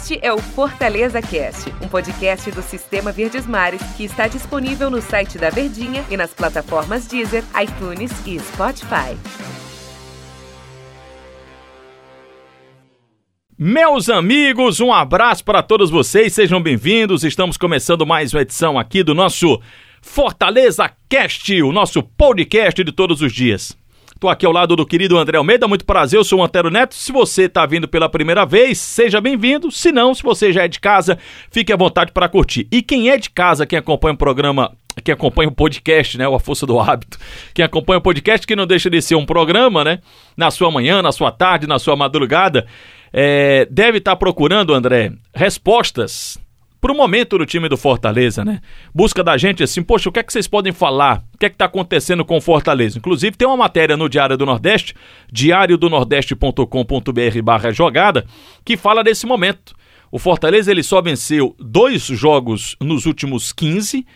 Este é o Fortaleza Cast, um podcast do Sistema Verdes Mares que está disponível no site da Verdinha e nas plataformas Deezer, iTunes e Spotify. Meus amigos, um abraço para todos vocês, sejam bem-vindos. Estamos começando mais uma edição aqui do nosso Fortaleza Cast, o nosso podcast de todos os dias. Estou aqui ao lado do querido André Almeida, muito prazer, eu sou o Antero Neto. Se você está vindo pela primeira vez, seja bem-vindo. Se não, se você já é de casa, fique à vontade para curtir. E quem é de casa, quem acompanha o programa quem acompanha o podcast, né? A Força do Hábito. Quem acompanha o podcast, que não deixa de ser um programa, né? Na sua manhã, na sua tarde, na sua madrugada, é, deve estar tá procurando, André, respostas para o momento do time do Fortaleza, né? Busca da gente assim, poxa, o que é que vocês podem falar? O que é que está acontecendo com o Fortaleza? Inclusive, tem uma matéria no Diário do Nordeste, diariodonordeste.com.br barra jogada, que fala desse momento. O Fortaleza ele só venceu dois jogos nos últimos 15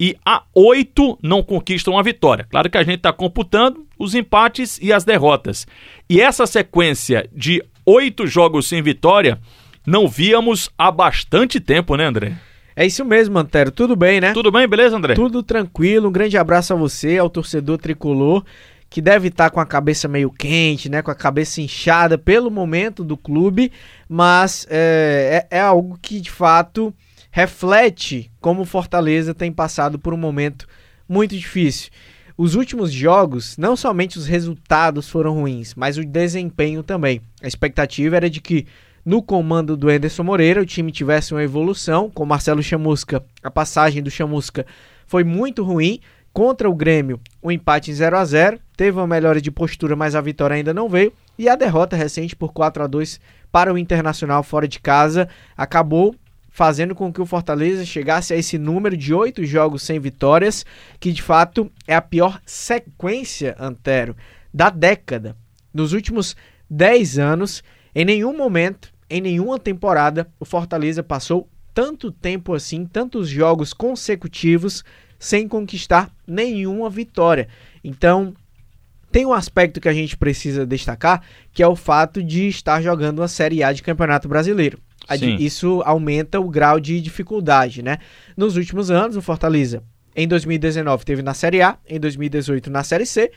e a oito não conquistam a vitória. Claro que a gente está computando os empates e as derrotas. E essa sequência de oito jogos sem vitória não víamos há bastante tempo, né, André? É isso mesmo, Antero. Tudo bem, né? Tudo bem, beleza, André? Tudo tranquilo. Um grande abraço a você, ao torcedor tricolor, que deve estar com a cabeça meio quente, né? Com a cabeça inchada pelo momento do clube, mas é, é, é algo que de fato reflete como o Fortaleza tem passado por um momento muito difícil. Os últimos jogos, não somente os resultados foram ruins, mas o desempenho também. A expectativa era de que no comando do Anderson Moreira, o time tivesse uma evolução. Com Marcelo Chamusca, a passagem do Chamusca foi muito ruim. Contra o Grêmio, o um empate em 0 a 0 Teve uma melhora de postura, mas a vitória ainda não veio. E a derrota recente por 4 a 2 para o Internacional fora de casa acabou fazendo com que o Fortaleza chegasse a esse número de oito jogos sem vitórias, que de fato é a pior sequência, Antero, da década. Nos últimos 10 anos, em nenhum momento em nenhuma temporada o Fortaleza passou tanto tempo assim, tantos jogos consecutivos sem conquistar nenhuma vitória. Então, tem um aspecto que a gente precisa destacar, que é o fato de estar jogando uma Série A de Campeonato Brasileiro. Sim. Isso aumenta o grau de dificuldade, né? Nos últimos anos, o Fortaleza, em 2019, teve na Série A, em 2018 na Série C,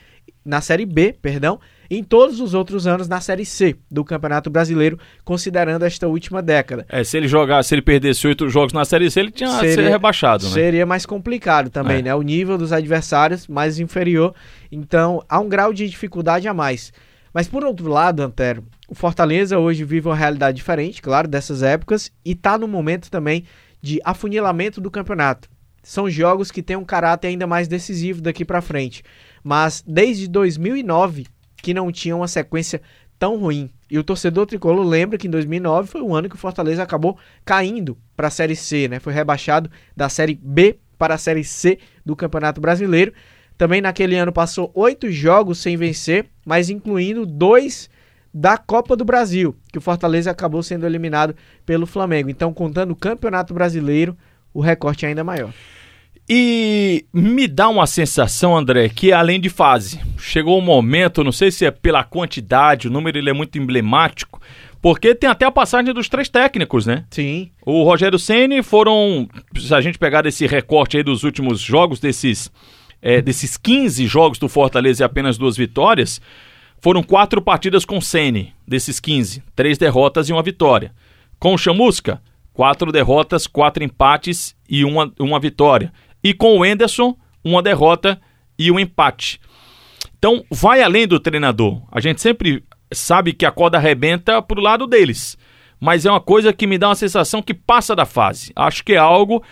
na Série B, perdão, em todos os outros anos na Série C do Campeonato Brasileiro, considerando esta última década. É, se ele jogasse, se ele perdesse oito jogos na Série C, ele tinha seria, ser rebaixado, né? Seria mais complicado também, é. né? O nível dos adversários mais inferior, então há um grau de dificuldade a mais. Mas por outro lado, Antero, o Fortaleza hoje vive uma realidade diferente, claro, dessas épocas, e está no momento também de afunilamento do campeonato. São jogos que têm um caráter ainda mais decisivo daqui para frente. Mas desde 2009 que não tinha uma sequência tão ruim. E o torcedor tricolor lembra que em 2009 foi o ano que o Fortaleza acabou caindo para a Série C, né? Foi rebaixado da Série B para a Série C do Campeonato Brasileiro. Também naquele ano passou oito jogos sem vencer, mas incluindo dois da Copa do Brasil, que o Fortaleza acabou sendo eliminado pelo Flamengo. Então, contando o Campeonato Brasileiro, o recorte é ainda maior. E me dá uma sensação, André, que além de fase, chegou um momento, não sei se é pela quantidade, o número ele é muito emblemático, porque tem até a passagem dos três técnicos, né? Sim. O Rogério Ceni foram, se a gente pegar esse recorte aí dos últimos jogos, desses, é, desses 15 jogos do Fortaleza e apenas duas vitórias, foram quatro partidas com Ceni, desses 15, três derrotas e uma vitória. Com o Chamusca, quatro derrotas, quatro empates e uma, uma vitória. E com o Enderson, uma derrota e um empate. Então, vai além do treinador. A gente sempre sabe que a corda arrebenta pro lado deles. Mas é uma coisa que me dá uma sensação que passa da fase. Acho que é algo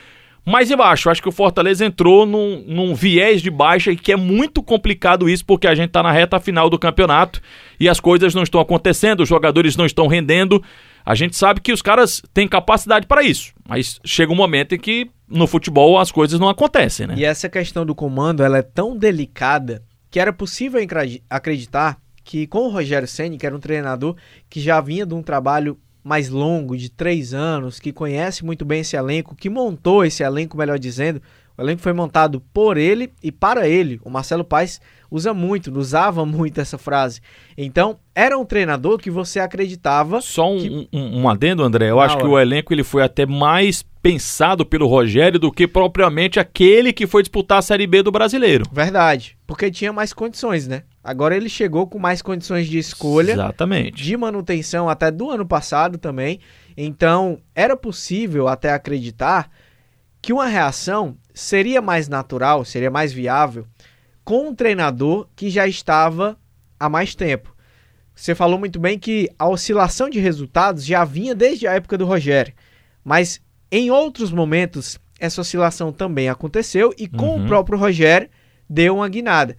mais embaixo. Acho que o Fortaleza entrou num, num, viés de baixa e que é muito complicado isso, porque a gente está na reta final do campeonato e as coisas não estão acontecendo, os jogadores não estão rendendo. A gente sabe que os caras têm capacidade para isso, mas chega um momento em que no futebol as coisas não acontecem, né? E essa questão do comando, ela é tão delicada que era possível acreditar que com o Rogério Ceni, que era um treinador que já vinha de um trabalho mais longo, de três anos, que conhece muito bem esse elenco, que montou esse elenco, melhor dizendo, O elenco foi montado por ele e para ele. O Marcelo Paes usa muito, usava muito essa frase. Então, era um treinador que você acreditava. Só um, que... um, um adendo, André. Eu acho hora. que o elenco ele foi até mais pensado pelo Rogério do que propriamente aquele que foi disputar a Série B do brasileiro. Verdade. Porque tinha mais condições, né? Agora ele chegou com mais condições de escolha. Exatamente. De manutenção até do ano passado também. Então, era possível até acreditar que uma reação seria mais natural, seria mais viável com um treinador que já estava há mais tempo. Você falou muito bem que a oscilação de resultados já vinha desde a época do Rogério, mas em outros momentos essa oscilação também aconteceu e com uhum. o próprio Rogério deu uma guinada.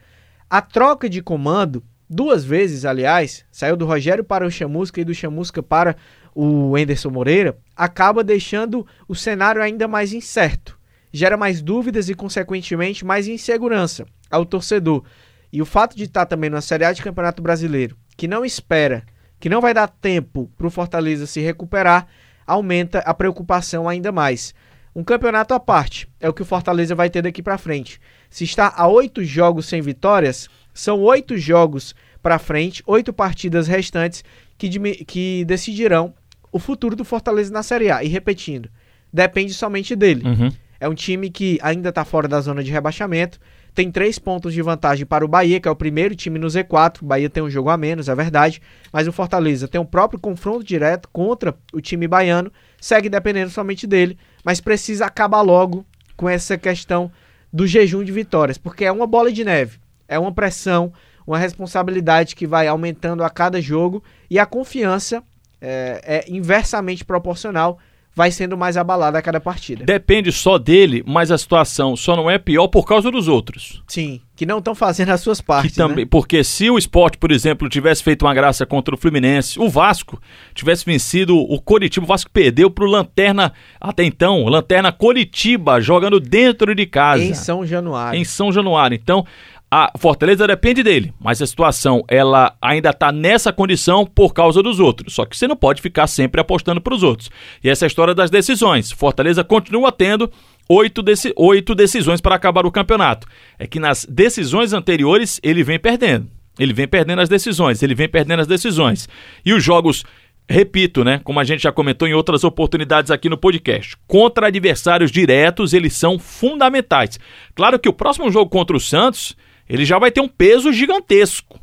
A troca de comando, duas vezes, aliás, saiu do Rogério para o Chamusca e do Chamusca para o Enderson Moreira, acaba deixando o cenário ainda mais incerto gera mais dúvidas e, consequentemente, mais insegurança ao torcedor. E o fato de estar também na Série A de Campeonato Brasileiro, que não espera, que não vai dar tempo para o Fortaleza se recuperar, aumenta a preocupação ainda mais. Um campeonato à parte é o que o Fortaleza vai ter daqui para frente. Se está a oito jogos sem vitórias, são oito jogos para frente, oito partidas restantes que, que decidirão o futuro do Fortaleza na Série A. E repetindo, depende somente dele. Uhum. É um time que ainda está fora da zona de rebaixamento. Tem três pontos de vantagem para o Bahia, que é o primeiro time no Z4. O Bahia tem um jogo a menos, é verdade. Mas o Fortaleza tem um próprio confronto direto contra o time baiano. Segue dependendo somente dele, mas precisa acabar logo com essa questão do jejum de vitórias, porque é uma bola de neve. É uma pressão, uma responsabilidade que vai aumentando a cada jogo e a confiança é, é inversamente proporcional vai sendo mais abalada a cada partida. Depende só dele, mas a situação só não é pior por causa dos outros. Sim, que não estão fazendo as suas partes. também, né? Porque se o esporte, por exemplo, tivesse feito uma graça contra o Fluminense, o Vasco tivesse vencido o Coritiba, o Vasco perdeu para o Lanterna, até então, Lanterna Coritiba, jogando dentro de casa. Em São Januário. Em São Januário. Então, a Fortaleza depende dele, mas a situação ela ainda está nessa condição por causa dos outros. Só que você não pode ficar sempre apostando para os outros. E essa é a história das decisões. Fortaleza continua tendo oito, deci oito decisões para acabar o campeonato. É que nas decisões anteriores ele vem perdendo. Ele vem perdendo as decisões, ele vem perdendo as decisões. E os jogos repito, né? Como a gente já comentou em outras oportunidades aqui no podcast, contra adversários diretos, eles são fundamentais. Claro que o próximo jogo contra o Santos ele já vai ter um peso gigantesco.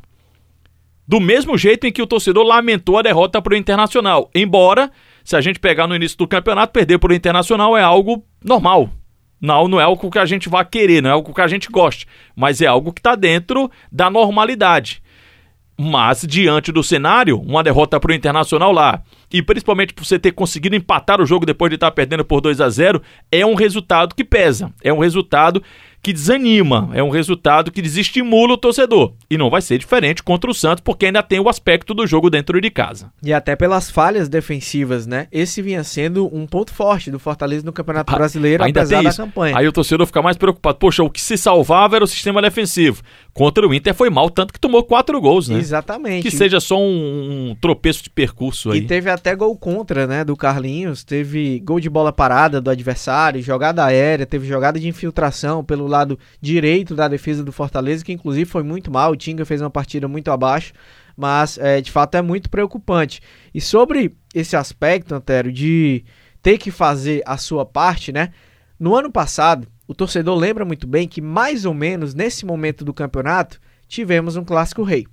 Do mesmo jeito em que o torcedor lamentou a derrota para o Internacional. Embora, se a gente pegar no início do campeonato, perder para o Internacional é algo normal. Não, não é algo que a gente vá querer, não é algo que a gente goste, mas é algo que está dentro da normalidade. Mas, diante do cenário, uma derrota para o Internacional lá, e principalmente por você ter conseguido empatar o jogo depois de estar tá perdendo por 2 a 0 é um resultado que pesa. É um resultado que desanima, é um resultado que desestimula o torcedor. E não vai ser diferente contra o Santos, porque ainda tem o aspecto do jogo dentro de casa. E até pelas falhas defensivas, né? Esse vinha sendo um ponto forte do Fortaleza no Campeonato ah, Brasileiro, ainda apesar da campanha. Aí o torcedor fica mais preocupado. Poxa, o que se salvava era o sistema defensivo. Contra o Inter foi mal, tanto que tomou quatro gols, né? Exatamente. Que seja só um, um tropeço de percurso aí. E teve até gol contra, né, do Carlinhos, teve gol de bola parada do adversário, jogada aérea, teve jogada de infiltração pelo lado direito da defesa do Fortaleza, que inclusive foi muito mal. O Tinga fez uma partida muito abaixo, mas é, de fato é muito preocupante. E sobre esse aspecto, Antero, de ter que fazer a sua parte, né? No ano passado, o torcedor lembra muito bem que mais ou menos nesse momento do campeonato tivemos um clássico rei.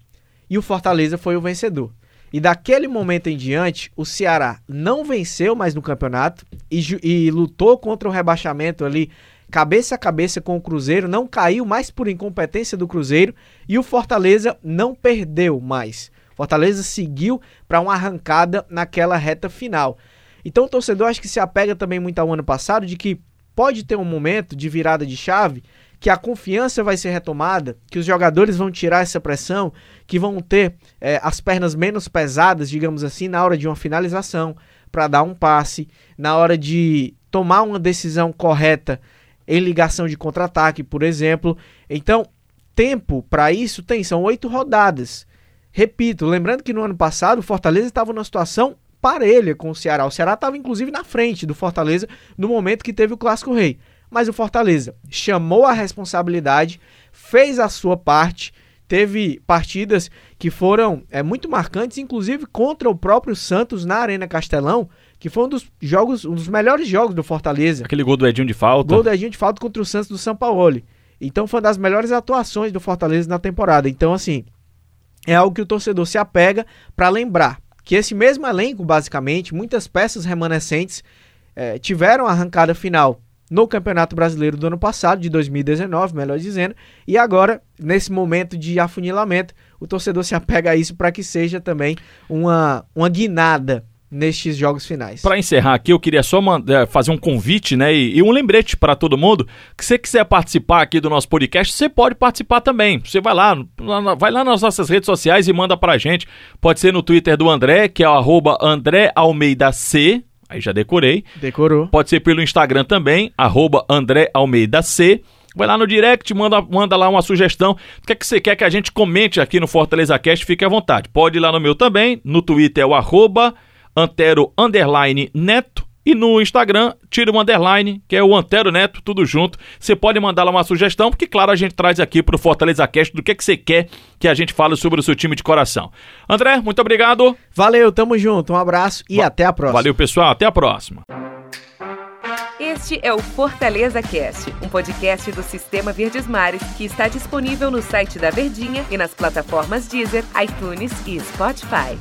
E o Fortaleza foi o vencedor. E daquele momento em diante, o Ceará não venceu mais no campeonato e, e lutou contra o rebaixamento ali cabeça a cabeça com o Cruzeiro, não caiu mais por incompetência do Cruzeiro e o Fortaleza não perdeu mais. Fortaleza seguiu para uma arrancada naquela reta final. Então o torcedor acho que se apega também muito ao ano passado de que pode ter um momento de virada de chave que a confiança vai ser retomada, que os jogadores vão tirar essa pressão, que vão ter é, as pernas menos pesadas, digamos assim, na hora de uma finalização, para dar um passe, na hora de tomar uma decisão correta em ligação de contra-ataque, por exemplo. Então, tempo para isso tem, são oito rodadas. Repito, lembrando que no ano passado o Fortaleza estava numa situação parelha com o Ceará. O Ceará estava inclusive na frente do Fortaleza no momento que teve o Clássico Rei. mas o Fortaleza chamou a responsabilidade, fez a sua parte, teve partidas que foram é, muito marcantes, inclusive contra o próprio Santos na Arena Castelão, que foi um dos jogos, um dos melhores jogos do Fortaleza. Aquele gol do Edinho de falta. Gol do Edinho de falta contra o Santos do São Paulo. Então foi uma das melhores atuações do Fortaleza na temporada. Então, assim, é algo que o torcedor se apega para lembrar que esse mesmo elenco, basicamente, muitas peças remanescentes é, tiveram a arrancada final no Campeonato Brasileiro do ano passado, de 2019, melhor dizendo, e agora, nesse momento de afunilamento, o torcedor se apega a isso para que seja também uma, uma guinada nestes jogos finais. Para encerrar aqui, eu queria só mandar, é, fazer um convite, né, e, e um lembrete para todo mundo, que se você quiser participar aqui do nosso podcast, você pode participar também. Você vai lá, vai lá nas nossas redes sociais e manda para a gente. Pode ser no Twitter do André, que é o arroba André Almeida C, aí já decorei. Decorou. Pode ser pelo Instagram também, arroba André Almeida C. Vai lá no direct, manda, manda lá uma sugestão. O que é que você quer que a gente comente aqui no Fortaleza Cast? Fique à vontade. Pode ir lá no meu também. No Twitter é o arroba Antero Underline Neto. E no Instagram, tira o underline, que é o Antero Neto, tudo junto. Você pode mandar lá uma sugestão, porque, claro, a gente traz aqui para o Fortaleza Cast do que, que você quer que a gente fale sobre o seu time de coração. André, muito obrigado. Valeu, tamo junto. Um abraço e Va até a próxima. Valeu, pessoal. Até a próxima. Este é o Fortaleza Cast, um podcast do Sistema Verdes Mares que está disponível no site da Verdinha e nas plataformas Deezer, iTunes e Spotify.